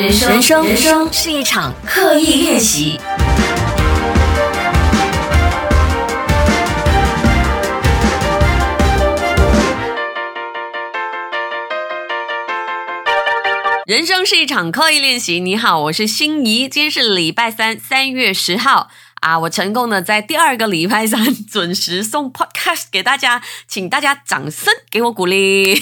人生，人生，人生是一场刻意练习。人生是一场刻意练习。你好，我是心仪，今天是礼拜三，三月十号。啊！我成功的在第二个礼拜三准时送 podcast 给大家，请大家掌声给我鼓励。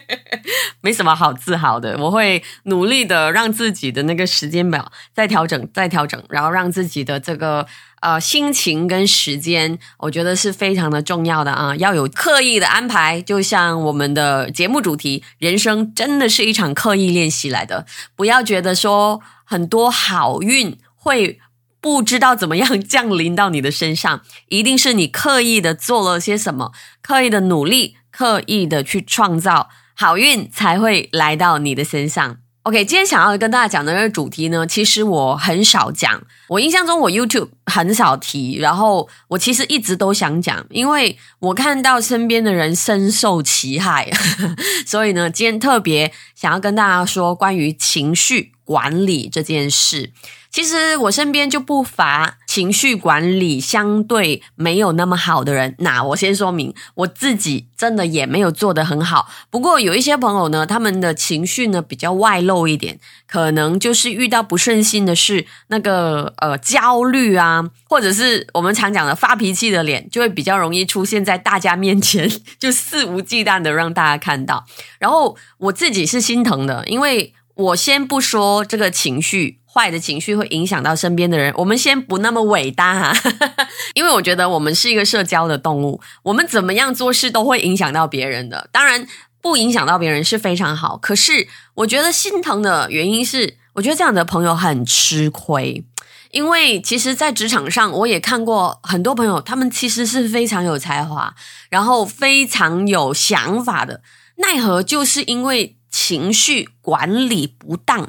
没什么好自豪的，我会努力的让自己的那个时间表再调整、再调整，然后让自己的这个呃心情跟时间，我觉得是非常的重要的啊，要有刻意的安排。就像我们的节目主题，人生真的是一场刻意练习来的，不要觉得说很多好运会。不知道怎么样降临到你的身上，一定是你刻意的做了些什么，刻意的努力，刻意的去创造好运，才会来到你的身上。OK，今天想要跟大家讲的这个主题呢，其实我很少讲，我印象中我 YouTube 很少提，然后我其实一直都想讲，因为我看到身边的人深受其害，所以呢，今天特别想要跟大家说关于情绪管理这件事。其实我身边就不乏情绪管理相对没有那么好的人。那我先说明，我自己真的也没有做得很好。不过有一些朋友呢，他们的情绪呢比较外露一点，可能就是遇到不顺心的事，那个呃焦虑啊，或者是我们常讲的发脾气的脸，就会比较容易出现在大家面前，就肆无忌惮的让大家看到。然后我自己是心疼的，因为我先不说这个情绪。坏的情绪会影响到身边的人。我们先不那么伟大哈，因为我觉得我们是一个社交的动物，我们怎么样做事都会影响到别人的。当然，不影响到别人是非常好。可是，我觉得心疼的原因是，我觉得这样的朋友很吃亏。因为其实，在职场上，我也看过很多朋友，他们其实是非常有才华，然后非常有想法的，奈何就是因为情绪管理不当。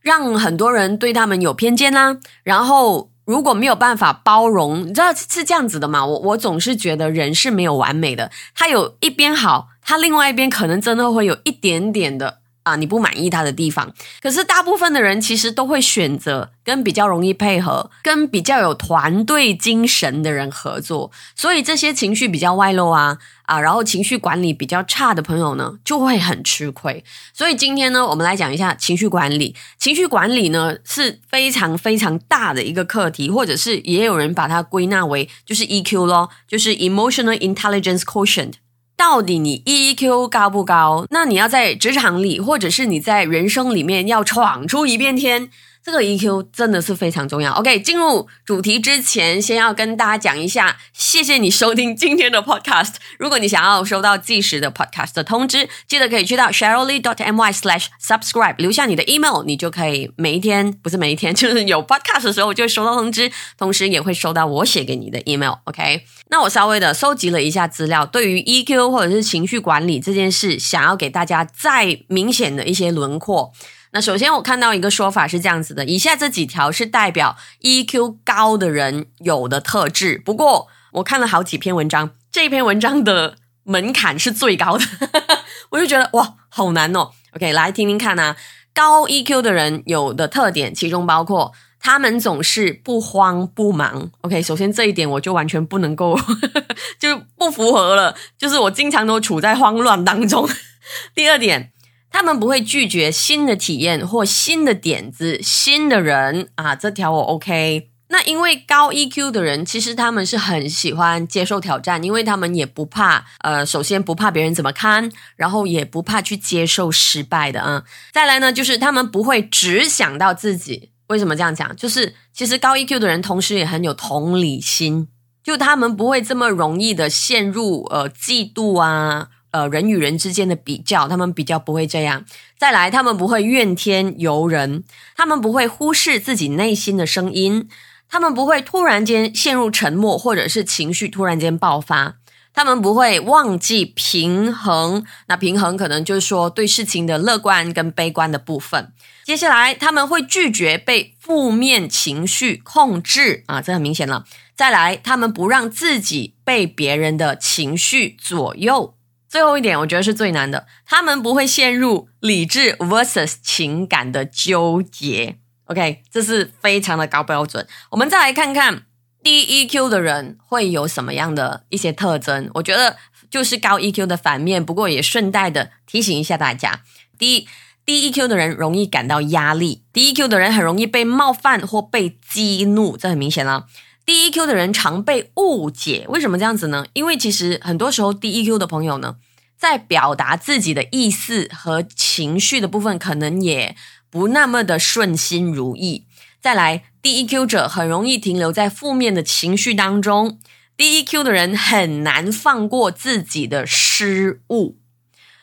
让很多人对他们有偏见啦，然后如果没有办法包容，你知道是这样子的嘛？我我总是觉得人是没有完美的，他有一边好，他另外一边可能真的会有一点点的。啊，你不满意他的地方，可是大部分的人其实都会选择跟比较容易配合、跟比较有团队精神的人合作，所以这些情绪比较外露啊啊，然后情绪管理比较差的朋友呢，就会很吃亏。所以今天呢，我们来讲一下情绪管理。情绪管理呢是非常非常大的一个课题，或者是也有人把它归纳为就是 EQ 咯，就是 Emotional Intelligence Quotient。到底你 EQ 高不高？那你要在职场里，或者是你在人生里面要闯出一片天。这个 EQ 真的是非常重要。OK，进入主题之前，先要跟大家讲一下，谢谢你收听今天的 Podcast。如果你想要收到即时的 Podcast 的通知，记得可以去到 Sherylly dot my slash subscribe，留下你的 email，你就可以每一天，不是每一天，就是有 Podcast 的时候就会收到通知，同时也会收到我写给你的 email。OK，那我稍微的收集了一下资料，对于 EQ 或者是情绪管理这件事，想要给大家再明显的一些轮廓。那首先，我看到一个说法是这样子的：以下这几条是代表 EQ 高的人有的特质。不过，我看了好几篇文章，这篇文章的门槛是最高的，我就觉得哇，好难哦。OK，来听听看啊，高 EQ 的人有的特点，其中包括他们总是不慌不忙。OK，首先这一点我就完全不能够，就不符合了，就是我经常都处在慌乱当中。第二点。他们不会拒绝新的体验或新的点子、新的人啊，这条我 OK。那因为高 EQ 的人，其实他们是很喜欢接受挑战，因为他们也不怕，呃，首先不怕别人怎么看，然后也不怕去接受失败的啊。再来呢，就是他们不会只想到自己。为什么这样讲？就是其实高 EQ 的人，同时也很有同理心，就他们不会这么容易的陷入呃嫉妒啊。呃，人与人之间的比较，他们比较不会这样。再来，他们不会怨天尤人，他们不会忽视自己内心的声音，他们不会突然间陷入沉默，或者是情绪突然间爆发，他们不会忘记平衡。那平衡可能就是说对事情的乐观跟悲观的部分。接下来，他们会拒绝被负面情绪控制啊，这很明显了。再来，他们不让自己被别人的情绪左右。最后一点，我觉得是最难的，他们不会陷入理智 versus 情感的纠结。OK，这是非常的高标准。我们再来看看低 EQ 的人会有什么样的一些特征。我觉得就是高 EQ 的反面，不过也顺带的提醒一下大家：第一，低 EQ 的人容易感到压力；低 EQ 的人很容易被冒犯或被激怒，这很明显了。低 EQ 的人常被误解，为什么这样子呢？因为其实很多时候低 EQ 的朋友呢，在表达自己的意思和情绪的部分，可能也不那么的顺心如意。再来，低 EQ 者很容易停留在负面的情绪当中。低 EQ 的人很难放过自己的失误。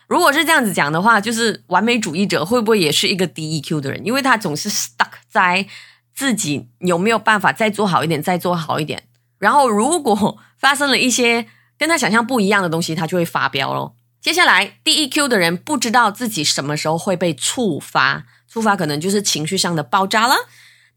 如果是这样子讲的话，就是完美主义者会不会也是一个低 EQ 的人？因为他总是 stuck 在。自己有没有办法再做好一点，再做好一点？然后如果发生了一些跟他想象不一样的东西，他就会发飙咯。接下来，低 EQ 的人不知道自己什么时候会被触发，触发可能就是情绪上的爆炸了。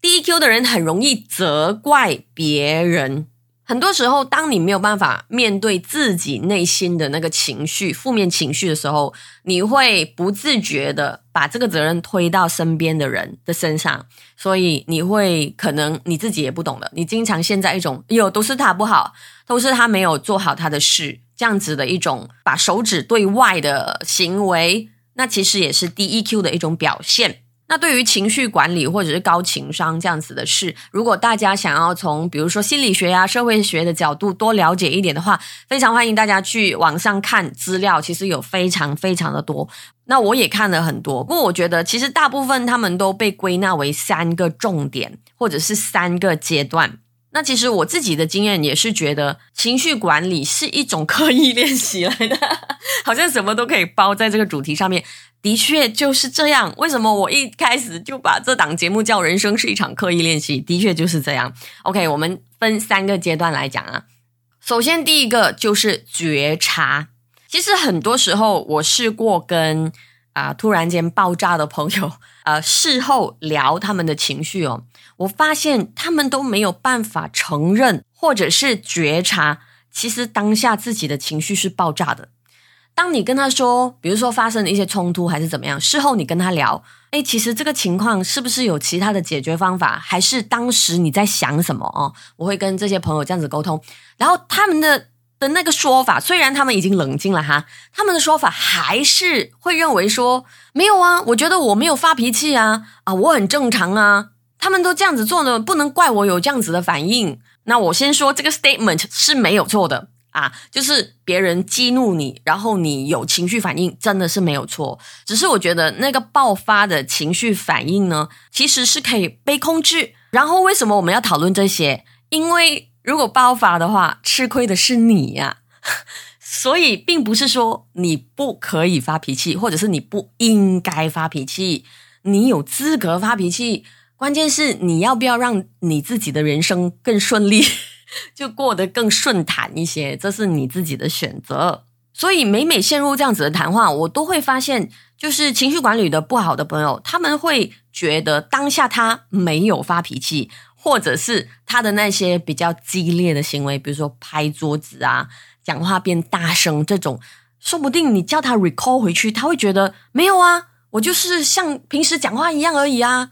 低 EQ 的人很容易责怪别人。很多时候，当你没有办法面对自己内心的那个情绪、负面情绪的时候，你会不自觉的把这个责任推到身边的人的身上，所以你会可能你自己也不懂的，你经常陷在一种“哟，都是他不好，都是他没有做好他的事”这样子的一种把手指对外的行为，那其实也是低 EQ 的一种表现。那对于情绪管理或者是高情商这样子的事，如果大家想要从比如说心理学呀、社会学的角度多了解一点的话，非常欢迎大家去网上看资料，其实有非常非常的多。那我也看了很多，不过我觉得其实大部分他们都被归纳为三个重点或者是三个阶段。那其实我自己的经验也是觉得，情绪管理是一种刻意练习来的，好像什么都可以包在这个主题上面。的确就是这样。为什么我一开始就把这档节目叫“人生是一场刻意练习”？的确就是这样。OK，我们分三个阶段来讲啊。首先，第一个就是觉察。其实很多时候，我试过跟啊突然间爆炸的朋友，呃，事后聊他们的情绪哦，我发现他们都没有办法承认或者是觉察，其实当下自己的情绪是爆炸的。当你跟他说，比如说发生了一些冲突还是怎么样，事后你跟他聊，哎，其实这个情况是不是有其他的解决方法？还是当时你在想什么哦？我会跟这些朋友这样子沟通，然后他们的的那个说法，虽然他们已经冷静了哈，他们的说法还是会认为说没有啊，我觉得我没有发脾气啊，啊，我很正常啊，他们都这样子做呢，不能怪我有这样子的反应。那我先说这个 statement 是没有错的。啊，就是别人激怒你，然后你有情绪反应，真的是没有错。只是我觉得那个爆发的情绪反应呢，其实是可以被控制。然后为什么我们要讨论这些？因为如果爆发的话，吃亏的是你呀。所以并不是说你不可以发脾气，或者是你不应该发脾气，你有资格发脾气。关键是你要不要让你自己的人生更顺利。就过得更顺坦一些，这是你自己的选择。所以每每陷入这样子的谈话，我都会发现，就是情绪管理的不好的朋友，他们会觉得当下他没有发脾气，或者是他的那些比较激烈的行为，比如说拍桌子啊、讲话变大声这种，说不定你叫他 recall 回去，他会觉得没有啊，我就是像平时讲话一样而已啊。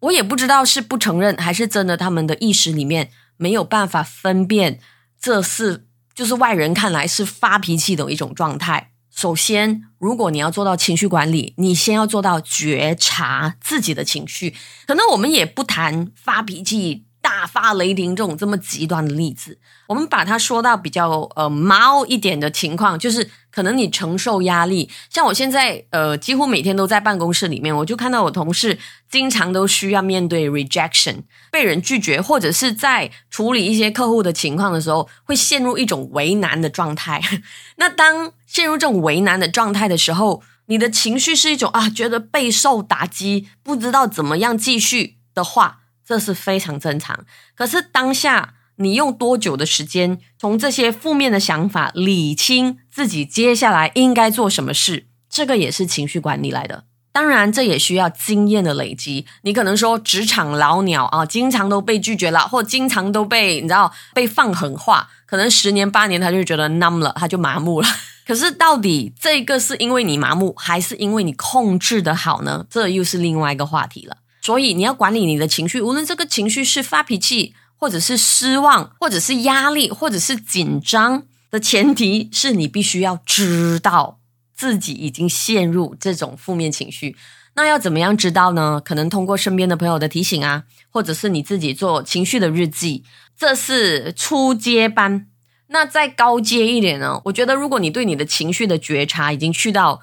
我也不知道是不承认，还是真的他们的意识里面。没有办法分辨，这是就是外人看来是发脾气的一种状态。首先，如果你要做到情绪管理，你先要做到觉察自己的情绪。可能我们也不谈发脾气。大发雷霆这种这么极端的例子，我们把它说到比较呃猫一点的情况，就是可能你承受压力，像我现在呃几乎每天都在办公室里面，我就看到我同事经常都需要面对 rejection 被人拒绝，或者是在处理一些客户的情况的时候，会陷入一种为难的状态。那当陷入这种为难的状态的时候，你的情绪是一种啊觉得备受打击，不知道怎么样继续的话。这是非常正常。可是当下，你用多久的时间从这些负面的想法理清自己接下来应该做什么事？这个也是情绪管理来的。当然，这也需要经验的累积。你可能说职场老鸟啊，经常都被拒绝了，或经常都被你知道被放狠话，可能十年八年他就觉得 numb 了，他就麻木了。可是到底这个是因为你麻木，还是因为你控制的好呢？这又是另外一个话题了。所以你要管理你的情绪，无论这个情绪是发脾气，或者是失望，或者是压力，或者是紧张的前提是你必须要知道自己已经陷入这种负面情绪。那要怎么样知道呢？可能通过身边的朋友的提醒啊，或者是你自己做情绪的日记，这是初阶班。那再高阶一点呢？我觉得如果你对你的情绪的觉察已经去到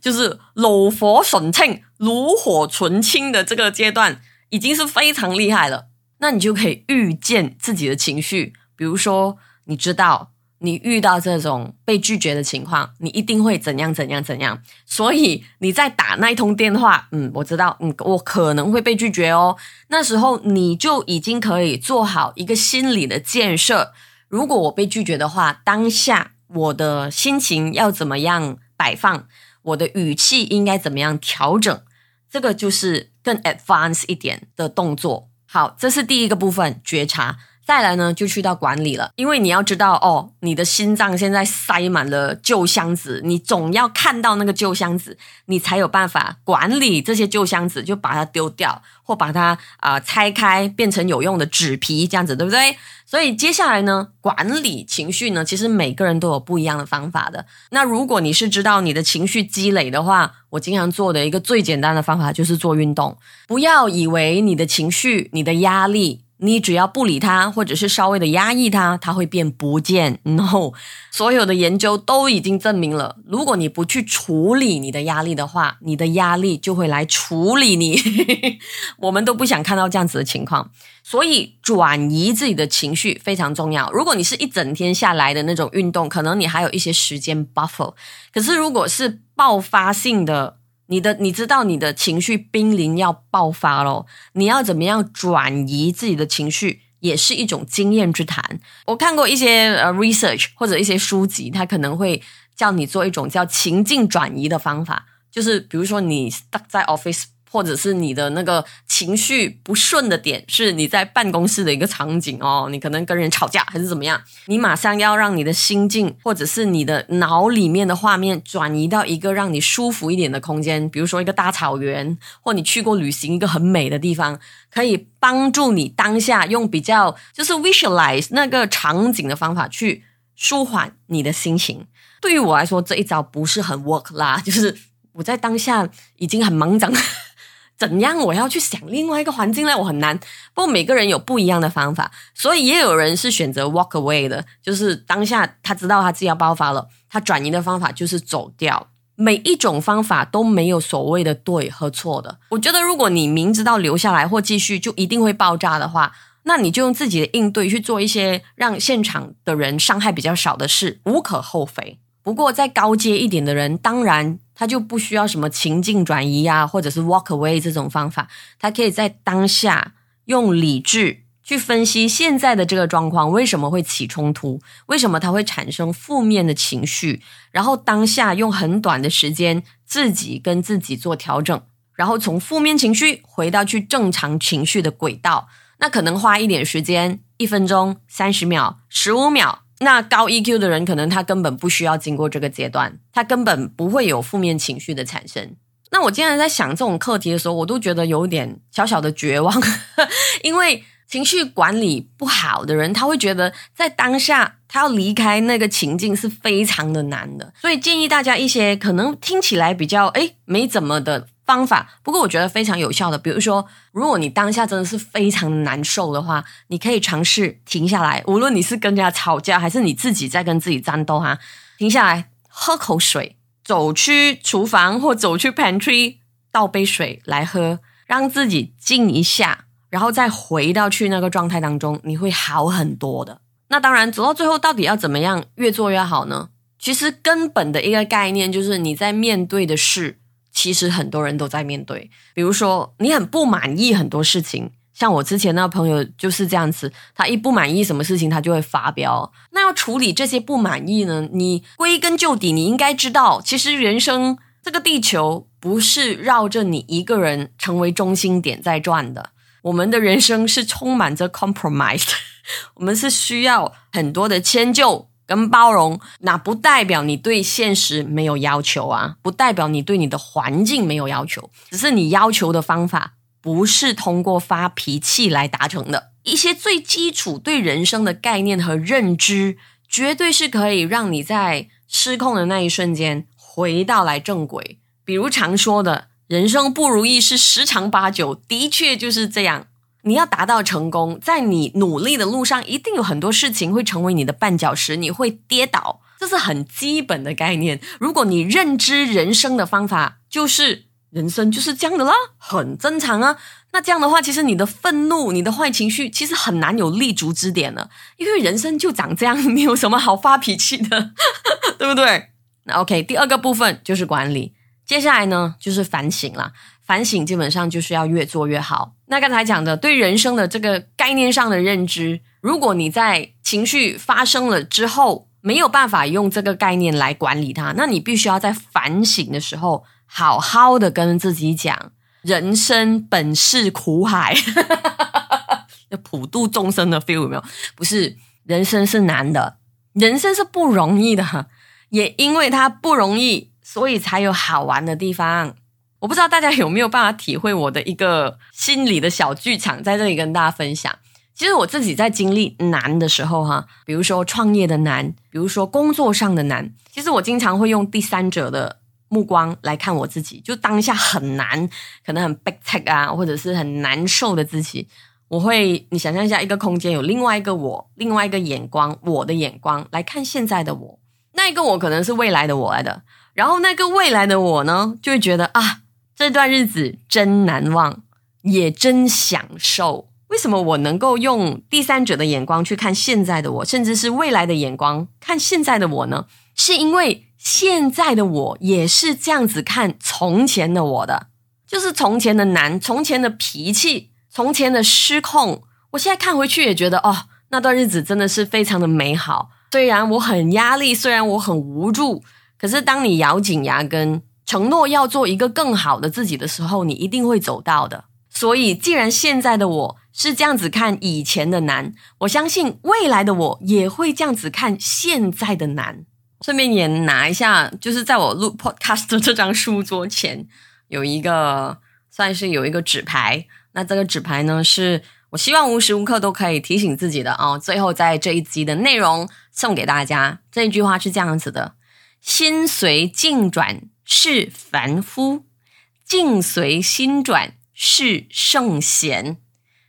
就是炉火纯青、炉火纯青的这个阶段，已经是非常厉害了。那你就可以预见自己的情绪，比如说你知道。你遇到这种被拒绝的情况，你一定会怎样怎样怎样。所以你在打那一通电话，嗯，我知道，嗯，我可能会被拒绝哦。那时候你就已经可以做好一个心理的建设。如果我被拒绝的话，当下我的心情要怎么样摆放，我的语气应该怎么样调整，这个就是更 advanced 一点的动作。好，这是第一个部分，觉察。再来呢，就去到管理了，因为你要知道哦，你的心脏现在塞满了旧箱子，你总要看到那个旧箱子，你才有办法管理这些旧箱子，就把它丢掉，或把它啊拆开，变成有用的纸皮，这样子对不对？所以接下来呢，管理情绪呢，其实每个人都有不一样的方法的。那如果你是知道你的情绪积累的话，我经常做的一个最简单的方法就是做运动，不要以为你的情绪、你的压力。你只要不理他，或者是稍微的压抑他，他会变不见。No，所有的研究都已经证明了，如果你不去处理你的压力的话，你的压力就会来处理你。我们都不想看到这样子的情况，所以转移自己的情绪非常重要。如果你是一整天下来的那种运动，可能你还有一些时间 buffer。可是如果是爆发性的，你的你知道你的情绪濒临要爆发咯，你要怎么样转移自己的情绪，也是一种经验之谈。我看过一些呃 research 或者一些书籍，它可能会叫你做一种叫情境转移的方法，就是比如说你 stuck 在 office。或者是你的那个情绪不顺的点，是你在办公室的一个场景哦，你可能跟人吵架还是怎么样，你马上要让你的心境或者是你的脑里面的画面转移到一个让你舒服一点的空间，比如说一个大草原，或你去过旅行一个很美的地方，可以帮助你当下用比较就是 visualize 那个场景的方法去舒缓你的心情。对于我来说，这一招不是很 work 啦，就是我在当下已经很忙张。怎样？我要去想另外一个环境呢？我很难。不过每个人有不一样的方法，所以也有人是选择 walk away 的，就是当下他知道他自己要爆发了，他转移的方法就是走掉。每一种方法都没有所谓的对和错的。我觉得，如果你明知道留下来或继续就一定会爆炸的话，那你就用自己的应对去做一些让现场的人伤害比较少的事，无可厚非。不过，再高阶一点的人，当然他就不需要什么情境转移啊，或者是 walk away 这种方法，他可以在当下用理智去分析现在的这个状况为什么会起冲突，为什么他会产生负面的情绪，然后当下用很短的时间自己跟自己做调整，然后从负面情绪回到去正常情绪的轨道，那可能花一点时间，一分钟、三十秒、十五秒。那高 EQ 的人，可能他根本不需要经过这个阶段，他根本不会有负面情绪的产生。那我经常在想这种课题的时候，我都觉得有点小小的绝望，因为情绪管理不好的人，他会觉得在当下他要离开那个情境是非常的难的。所以建议大家一些可能听起来比较诶没怎么的。方法，不过我觉得非常有效的。比如说，如果你当下真的是非常难受的话，你可以尝试停下来。无论你是跟人家吵架，还是你自己在跟自己战斗，哈，停下来喝口水，走去厨房或走去 pantry 倒杯水来喝，让自己静一下，然后再回到去那个状态当中，你会好很多的。那当然，走到最后到底要怎么样越做越好呢？其实根本的一个概念就是你在面对的事。其实很多人都在面对，比如说你很不满意很多事情，像我之前那个朋友就是这样子，他一不满意什么事情，他就会发飙。那要处理这些不满意呢？你归根究底，你应该知道，其实人生这个地球不是绕着你一个人成为中心点在转的，我们的人生是充满着 compromise，我们是需要很多的迁就。跟包容，那不代表你对现实没有要求啊，不代表你对你的环境没有要求，只是你要求的方法不是通过发脾气来达成的。一些最基础对人生的概念和认知，绝对是可以让你在失控的那一瞬间回到来正轨。比如常说的人生不如意是十常八九，的确就是这样。你要达到成功，在你努力的路上，一定有很多事情会成为你的绊脚石，你会跌倒，这是很基本的概念。如果你认知人生的方法就是人生就是这样的啦，很正常啊。那这样的话，其实你的愤怒、你的坏情绪，其实很难有立足之点了，因为人生就长这样，你有什么好发脾气的，对不对？那 OK，第二个部分就是管理，接下来呢就是反省了。反省基本上就是要越做越好。那刚才讲的对人生的这个概念上的认知，如果你在情绪发生了之后没有办法用这个概念来管理它，那你必须要在反省的时候好好的跟自己讲：人生本是苦海，要普度众生的 feel 有没有？不是，人生是难的，人生是不容易的，也因为它不容易，所以才有好玩的地方。我不知道大家有没有办法体会我的一个心理的小剧场，在这里跟大家分享。其实我自己在经历难的时候，哈，比如说创业的难，比如说工作上的难，其实我经常会用第三者的目光来看我自己。就当下很难，可能很 big take 啊，或者是很难受的自己，我会你想象一下，一个空间有另外一个我，另外一个眼光，我的眼光来看现在的我，那一个我可能是未来的我来的，然后那个未来的我呢，就会觉得啊。这段日子真难忘，也真享受。为什么我能够用第三者的眼光去看现在的我，甚至是未来的眼光看现在的我呢？是因为现在的我也是这样子看从前的我的，就是从前的难，从前的脾气，从前的失控。我现在看回去也觉得，哦，那段日子真的是非常的美好。虽然我很压力，虽然我很无助，可是当你咬紧牙根。承诺要做一个更好的自己的时候，你一定会走到的。所以，既然现在的我是这样子看以前的难，我相信未来的我也会这样子看现在的难。顺便也拿一下，就是在我录 podcast 的这张书桌前有一个，算是有一个纸牌。那这个纸牌呢，是我希望无时无刻都可以提醒自己的哦。最后，在这一集的内容送给大家，这一句话是这样子的：心随境转。是凡夫，境随心转是圣贤。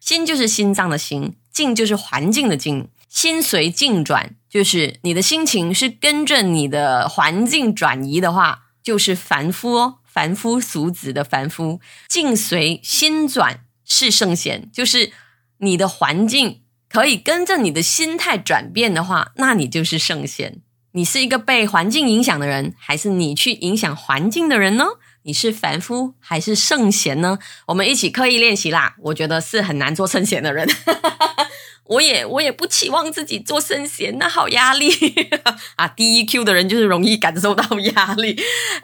心就是心脏的心，境就是环境的境。心随境转，就是你的心情是跟着你的环境转移的话，就是凡夫哦，凡夫俗子的凡夫。境随心转是圣贤，就是你的环境可以跟着你的心态转变的话，那你就是圣贤。你是一个被环境影响的人，还是你去影响环境的人呢？你是凡夫还是圣贤呢？我们一起刻意练习啦！我觉得是很难做圣贤的人，我也我也不期望自己做圣贤，那好压力 啊！第一 Q 的人就是容易感受到压力。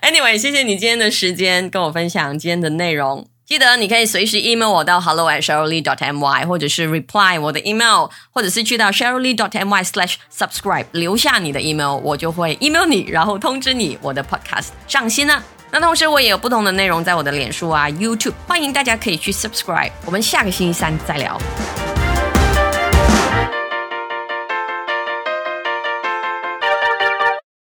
Anyway，谢谢你今天的时间，跟我分享今天的内容。记得你可以随时 email 我到 hello at sheryllee dot my，或者是 reply 我的 email，或者是去到 sheryllee dot my slash subscribe 留下你的 email，我就会 email 你，然后通知你我的 podcast 上新了。那同时我也有不同的内容在我的脸书啊 YouTube，欢迎大家可以去 subscribe。我们下个星期三再聊。